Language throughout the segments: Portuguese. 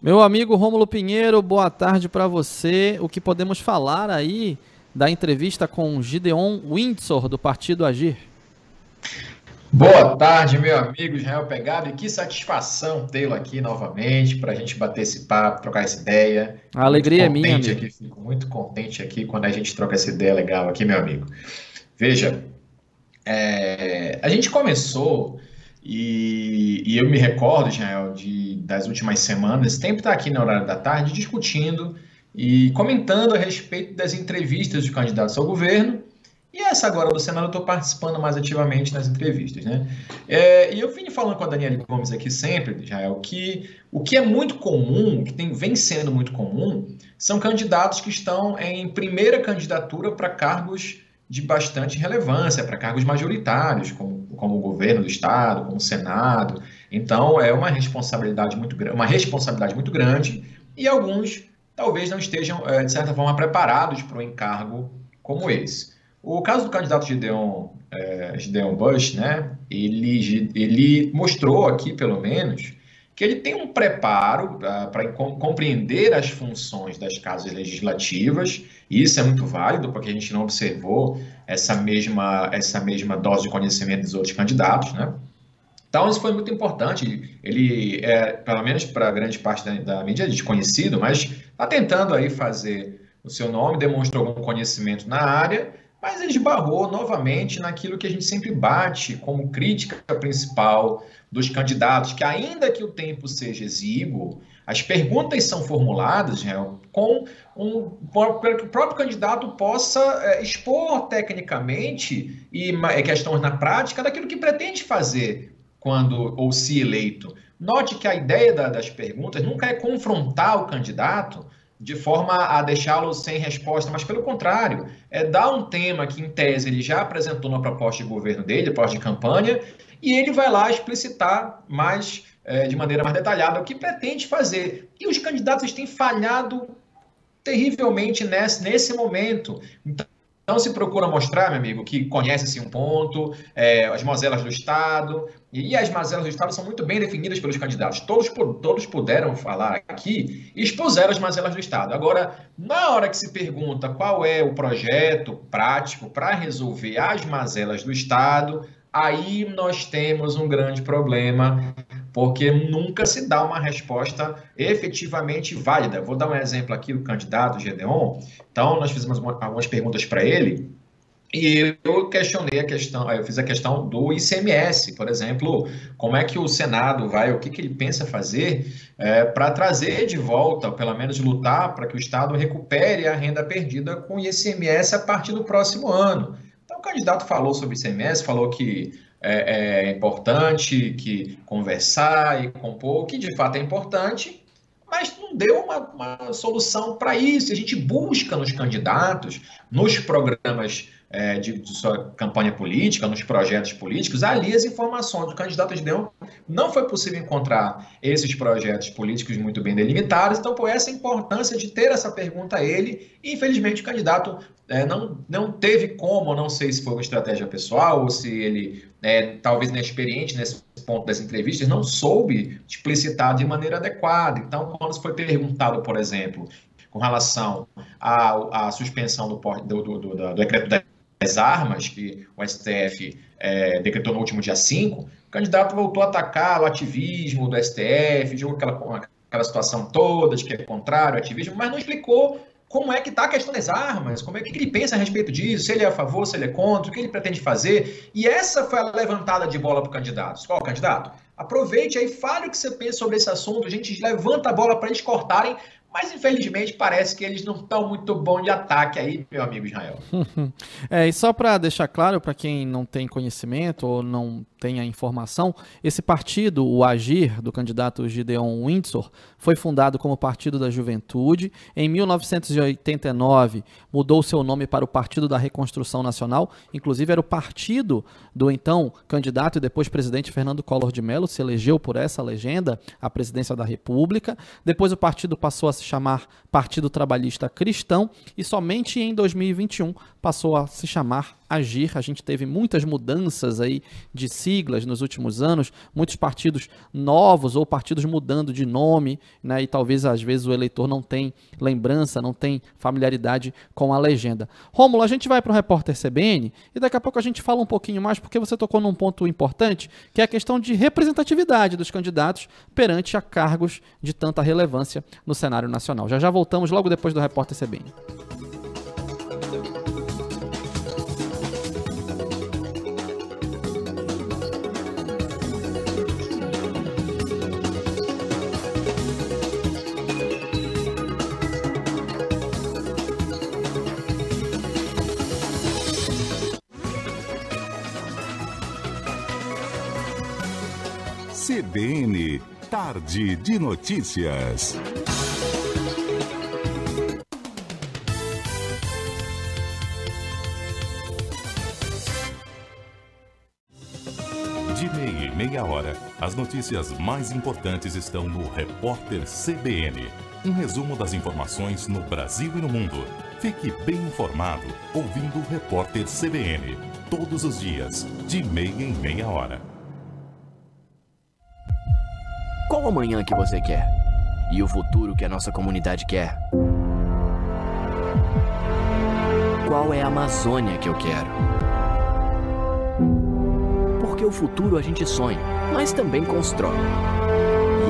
Meu amigo Rômulo Pinheiro, boa tarde para você. O que podemos falar aí da entrevista com Gideon Windsor, do Partido Agir? Boa tarde, meu amigo Israel Pegado, e que satisfação tê-lo aqui novamente para a gente bater esse papo, trocar essa ideia. A alegria é minha. Amigo. Aqui, fico muito contente aqui quando a gente troca essa ideia legal aqui, meu amigo. Veja, é, a gente começou e, e, eu me recordo, Israel, de, das últimas semanas, sempre estar tá aqui na horário da tarde discutindo e comentando a respeito das entrevistas dos candidatos ao governo e essa agora do Senado eu estou participando mais ativamente nas entrevistas, né? É, e eu vim falando com a Daniela Gomes aqui sempre, Israel, que o que é muito comum, que tem, vem sendo muito comum, são candidatos que estão em primeira candidatura para cargos de bastante relevância, para cargos majoritários, como, como o governo do Estado, como o Senado. Então, é uma responsabilidade muito, uma responsabilidade muito grande e alguns talvez não estejam, é, de certa forma, preparados para um encargo como esse. O caso do candidato Gideon, é, Gideon Bush, né, ele, ele mostrou aqui, pelo menos, que ele tem um preparo uh, para compreender as funções das casas legislativas, e isso é muito válido, porque a gente não observou essa mesma, essa mesma dose de conhecimento dos outros candidatos, né? Então, isso foi muito importante. Ele é, pelo menos para grande parte da, da mídia, desconhecido, mas está tentando aí fazer o seu nome, demonstrou algum conhecimento na área mas ele esbarrou novamente naquilo que a gente sempre bate como crítica principal dos candidatos, que ainda que o tempo seja exíguo, as perguntas são formuladas né, com um, para que o próprio candidato possa é, expor tecnicamente e questões na prática daquilo que pretende fazer quando ou se eleito. Note que a ideia da, das perguntas nunca é confrontar o candidato, de forma a deixá-lo sem resposta, mas pelo contrário, é dar um tema que, em tese, ele já apresentou na proposta de governo dele, proposta de campanha, e ele vai lá explicitar mais, é, de maneira mais detalhada, o que pretende fazer. E os candidatos têm falhado terrivelmente nesse, nesse momento. Então, não se procura mostrar, meu amigo, que conhece-se um ponto, é, as mazelas do Estado, e as mazelas do Estado são muito bem definidas pelos candidatos. Todos, todos puderam falar aqui e expuseram as mazelas do Estado. Agora, na hora que se pergunta qual é o projeto prático para resolver as mazelas do Estado, aí nós temos um grande problema, porque nunca se dá uma resposta efetivamente válida. Vou dar um exemplo aqui do candidato Gedeon. Então, nós fizemos algumas perguntas para ele e eu questionei a questão, eu fiz a questão do ICMS, por exemplo, como é que o Senado vai, o que, que ele pensa fazer é, para trazer de volta, pelo menos lutar para que o Estado recupere a renda perdida com o ICMS a partir do próximo ano. Então, o candidato falou sobre ICMS, falou que é, é importante que conversar e compor, que de fato é importante, mas não deu uma, uma solução para isso. A gente busca nos candidatos, nos programas é, de, de, sua campanha política, nos projetos políticos, ali as informações do candidato de Deus. Não foi possível encontrar esses projetos políticos muito bem delimitados, então por essa importância de ter essa pergunta a ele, infelizmente o candidato é, não, não teve como, não sei se foi uma estratégia pessoal ou se ele, é, talvez inexperiente nesse ponto das entrevistas, não soube explicitar de maneira adequada. Então, quando foi perguntado, por exemplo, com relação à, à suspensão do, do, do, do decreto da as armas que o STF é, decretou no último dia 5, o candidato voltou a atacar o ativismo do STF, jogou aquela, aquela situação toda de que é contrário ao ativismo, mas não explicou como é que está a questão das armas, como é que ele pensa a respeito disso, se ele é a favor, se ele é contra, o que ele pretende fazer. E essa foi a levantada de bola para o candidato. Qual candidato? Aproveite aí, fale o que você pensa sobre esse assunto, a gente levanta a bola para eles cortarem mas infelizmente parece que eles não estão muito bons de ataque aí, meu amigo Israel. é, e só para deixar claro para quem não tem conhecimento ou não tem a informação, esse partido, o Agir, do candidato Gideon Windsor, foi fundado como Partido da Juventude. Em 1989, mudou seu nome para o Partido da Reconstrução Nacional. Inclusive, era o partido do então candidato e depois presidente Fernando Collor de Mello, se elegeu por essa legenda à presidência da República. Depois, o partido passou a se chamar Partido Trabalhista Cristão e somente em 2021 passou a se chamar agir. A gente teve muitas mudanças aí de siglas nos últimos anos, muitos partidos novos ou partidos mudando de nome, né? E talvez às vezes o eleitor não tem lembrança, não tem familiaridade com a legenda. Rômulo, a gente vai para o repórter CBN e daqui a pouco a gente fala um pouquinho mais porque você tocou num ponto importante, que é a questão de representatividade dos candidatos perante a cargos de tanta relevância no cenário nacional. Já já voltamos logo depois do repórter CBN. CBN Tarde de Notícias. De meia e meia hora, as notícias mais importantes estão no Repórter CBN. Um resumo das informações no Brasil e no mundo. Fique bem informado ouvindo o Repórter CBN. Todos os dias, de meia em meia hora. O amanhã que você quer? E o futuro que a nossa comunidade quer? Qual é a Amazônia que eu quero? Porque o futuro a gente sonha, mas também constrói.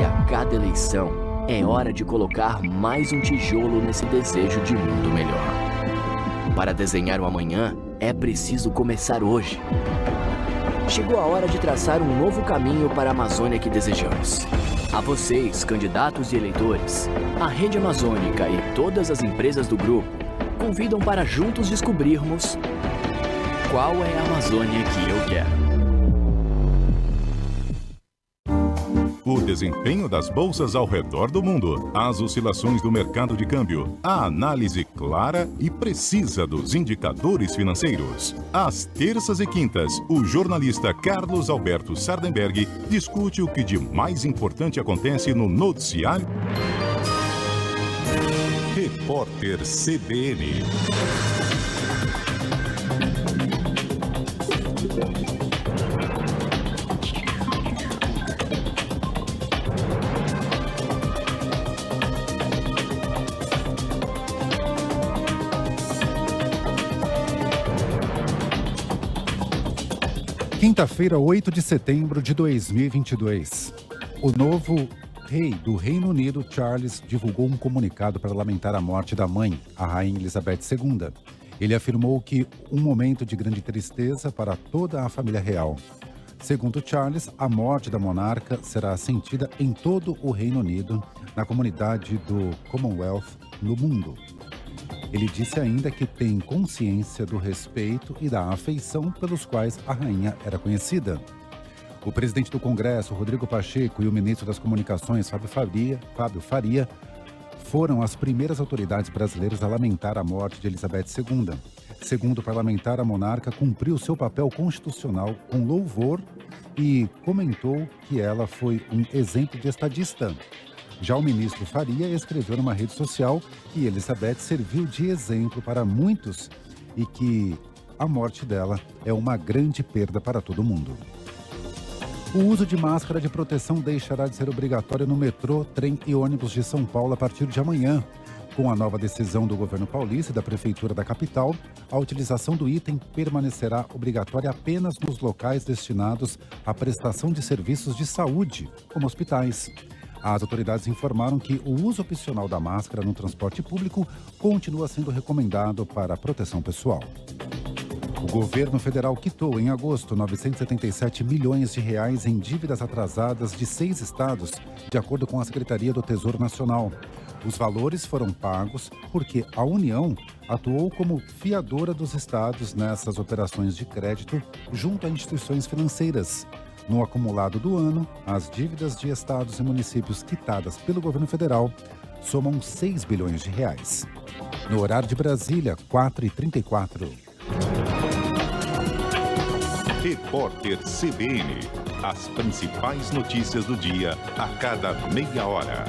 E a cada eleição é hora de colocar mais um tijolo nesse desejo de mundo melhor. Para desenhar o amanhã, é preciso começar hoje. Chegou a hora de traçar um novo caminho para a Amazônia que desejamos. A vocês, candidatos e eleitores, a Rede Amazônica e todas as empresas do grupo convidam para juntos descobrirmos qual é a Amazônia que eu quero. Desempenho das bolsas ao redor do mundo, as oscilações do mercado de câmbio, a análise clara e precisa dos indicadores financeiros. Às terças e quintas, o jornalista Carlos Alberto Sardenberg discute o que de mais importante acontece no noticiário. Repórter CBN. Quinta-feira, 8 de setembro de 2022. O novo rei do Reino Unido, Charles, divulgou um comunicado para lamentar a morte da mãe, a rainha Elizabeth II. Ele afirmou que um momento de grande tristeza para toda a família real. Segundo Charles, a morte da monarca será sentida em todo o Reino Unido, na comunidade do Commonwealth no mundo. Ele disse ainda que tem consciência do respeito e da afeição pelos quais a rainha era conhecida. O presidente do Congresso, Rodrigo Pacheco, e o ministro das Comunicações, Fábio Faria, Fábio Faria foram as primeiras autoridades brasileiras a lamentar a morte de Elizabeth II. Segundo o parlamentar, a monarca cumpriu seu papel constitucional com louvor e comentou que ela foi um exemplo de estadista. Já o ministro Faria escreveu numa rede social que Elizabeth serviu de exemplo para muitos e que a morte dela é uma grande perda para todo mundo. O uso de máscara de proteção deixará de ser obrigatório no metrô, trem e ônibus de São Paulo a partir de amanhã. Com a nova decisão do governo paulista e da prefeitura da capital, a utilização do item permanecerá obrigatória apenas nos locais destinados à prestação de serviços de saúde, como hospitais. As autoridades informaram que o uso opcional da máscara no transporte público continua sendo recomendado para proteção pessoal. O governo federal quitou em agosto 977 milhões de reais em dívidas atrasadas de seis estados, de acordo com a Secretaria do Tesouro Nacional. Os valores foram pagos porque a União atuou como fiadora dos estados nessas operações de crédito junto a instituições financeiras. No acumulado do ano, as dívidas de estados e municípios quitadas pelo governo federal somam 6 bilhões de reais. No horário de Brasília, 4h34. Repórter CBN. As principais notícias do dia a cada meia hora.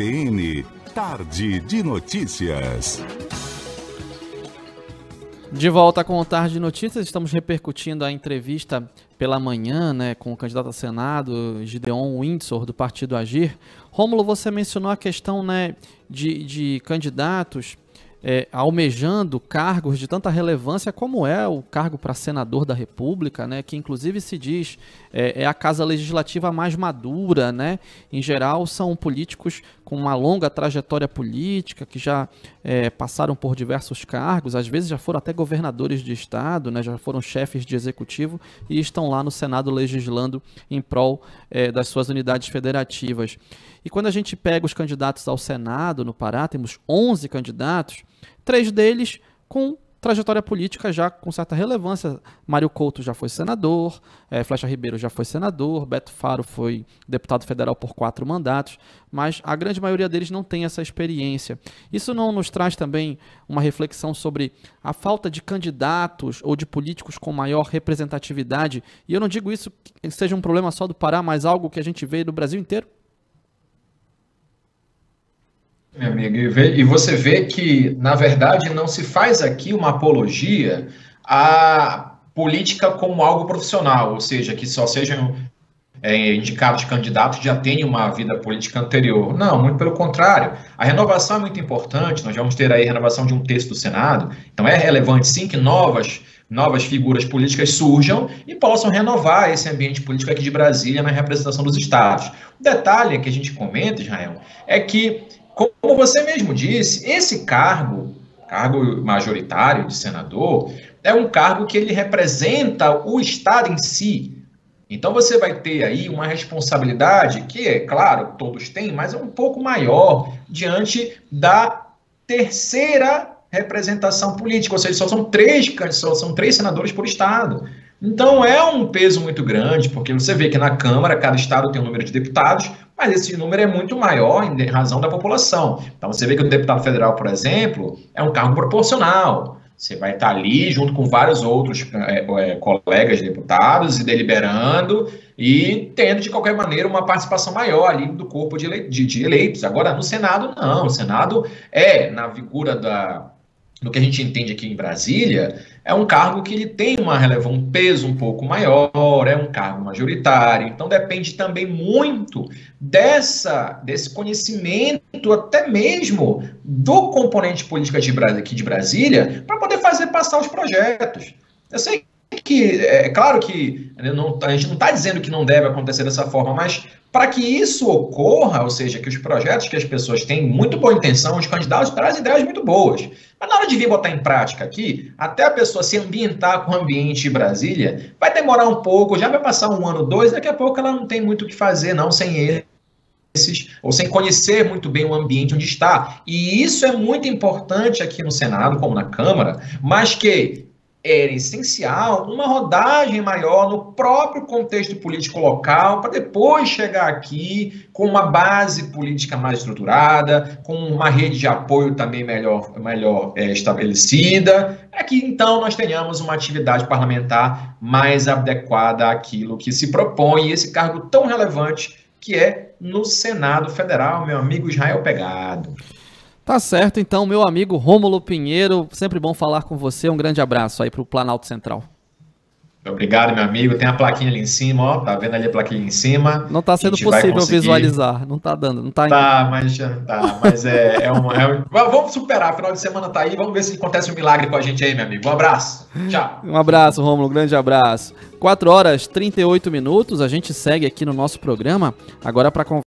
CBN, Tarde de Notícias. De volta com o Tarde de Notícias, estamos repercutindo a entrevista pela manhã né, com o candidato a Senado, Gideon Windsor, do Partido Agir. Rômulo, você mencionou a questão né, de, de candidatos é, almejando cargos de tanta relevância como é o cargo para senador da República, né, que inclusive se diz é, é, a casa legislativa mais madura, né? Em geral são políticos com uma longa trajetória política que já é, passaram por diversos cargos, às vezes já foram até governadores de estado, né? Já foram chefes de executivo e estão lá no Senado legislando em prol é, das suas unidades federativas. E quando a gente pega os candidatos ao Senado no Pará, temos 11 candidatos, três deles com trajetória política já com certa relevância. Mário Couto já foi senador, é, Flecha Ribeiro já foi senador, Beto Faro foi deputado federal por quatro mandatos, mas a grande maioria deles não tem essa experiência. Isso não nos traz também uma reflexão sobre a falta de candidatos ou de políticos com maior representatividade? E eu não digo isso que seja um problema só do Pará, mas algo que a gente vê no Brasil inteiro? Meu amigo, e você vê que, na verdade, não se faz aqui uma apologia à política como algo profissional, ou seja, que só sejam é, indicados candidatos já tenham uma vida política anterior. Não, muito pelo contrário. A renovação é muito importante, nós vamos ter aí a renovação de um terço do Senado, então é relevante sim que novas, novas figuras políticas surjam e possam renovar esse ambiente político aqui de Brasília na representação dos estados. O detalhe que a gente comenta, Israel, é que como você mesmo disse, esse cargo, cargo majoritário de senador, é um cargo que ele representa o Estado em si. Então você vai ter aí uma responsabilidade que, é claro, todos têm, mas é um pouco maior diante da terceira representação política, ou seja, só são três, só são três senadores por estado. Então é um peso muito grande, porque você vê que na Câmara cada estado tem um número de deputados, mas esse número é muito maior em razão da população. Então você vê que o deputado federal, por exemplo, é um cargo proporcional. Você vai estar ali junto com vários outros é, é, colegas deputados e deliberando e tendo, de qualquer maneira, uma participação maior ali do corpo de, ele, de, de eleitos. Agora, no Senado, não. O Senado é, na figura da, do que a gente entende aqui em Brasília, é um cargo que ele tem uma relevância, um peso um pouco maior, é um cargo majoritário, então depende também muito dessa, desse conhecimento, até mesmo do componente político de, aqui de Brasília, para poder fazer passar os projetos. Eu sei que, é claro que não, a gente não está dizendo que não deve acontecer dessa forma, mas para que isso ocorra, ou seja, que os projetos que as pessoas têm muito boa intenção, os candidatos trazem ideias muito boas. Mas na hora de vir botar em prática aqui, até a pessoa se ambientar com o ambiente Brasília, vai demorar um pouco, já vai passar um ano, dois, daqui a pouco ela não tem muito o que fazer, não, sem esses, ou sem conhecer muito bem o ambiente onde está. E isso é muito importante aqui no Senado, como na Câmara, mas que era essencial uma rodagem maior no próprio contexto político local, para depois chegar aqui com uma base política mais estruturada, com uma rede de apoio também melhor, melhor é, estabelecida, é que então nós tenhamos uma atividade parlamentar mais adequada àquilo que se propõe, esse cargo tão relevante que é no Senado Federal, meu amigo Israel Pegado. Tá certo, então, meu amigo Rômulo Pinheiro, sempre bom falar com você. Um grande abraço aí para o Planalto Central. Obrigado, meu amigo. Tem a plaquinha ali em cima, ó. Tá vendo ali a plaquinha em cima? Não tá sendo possível conseguir... visualizar. Não tá dando, não tá Tá, mas tá, mas é, é, uma, é Vamos superar. Final de semana tá aí. Vamos ver se acontece um milagre com a gente aí, meu amigo. Um abraço. Tchau. Um abraço, Rômulo. Um grande abraço. 4 horas 38 minutos. A gente segue aqui no nosso programa agora para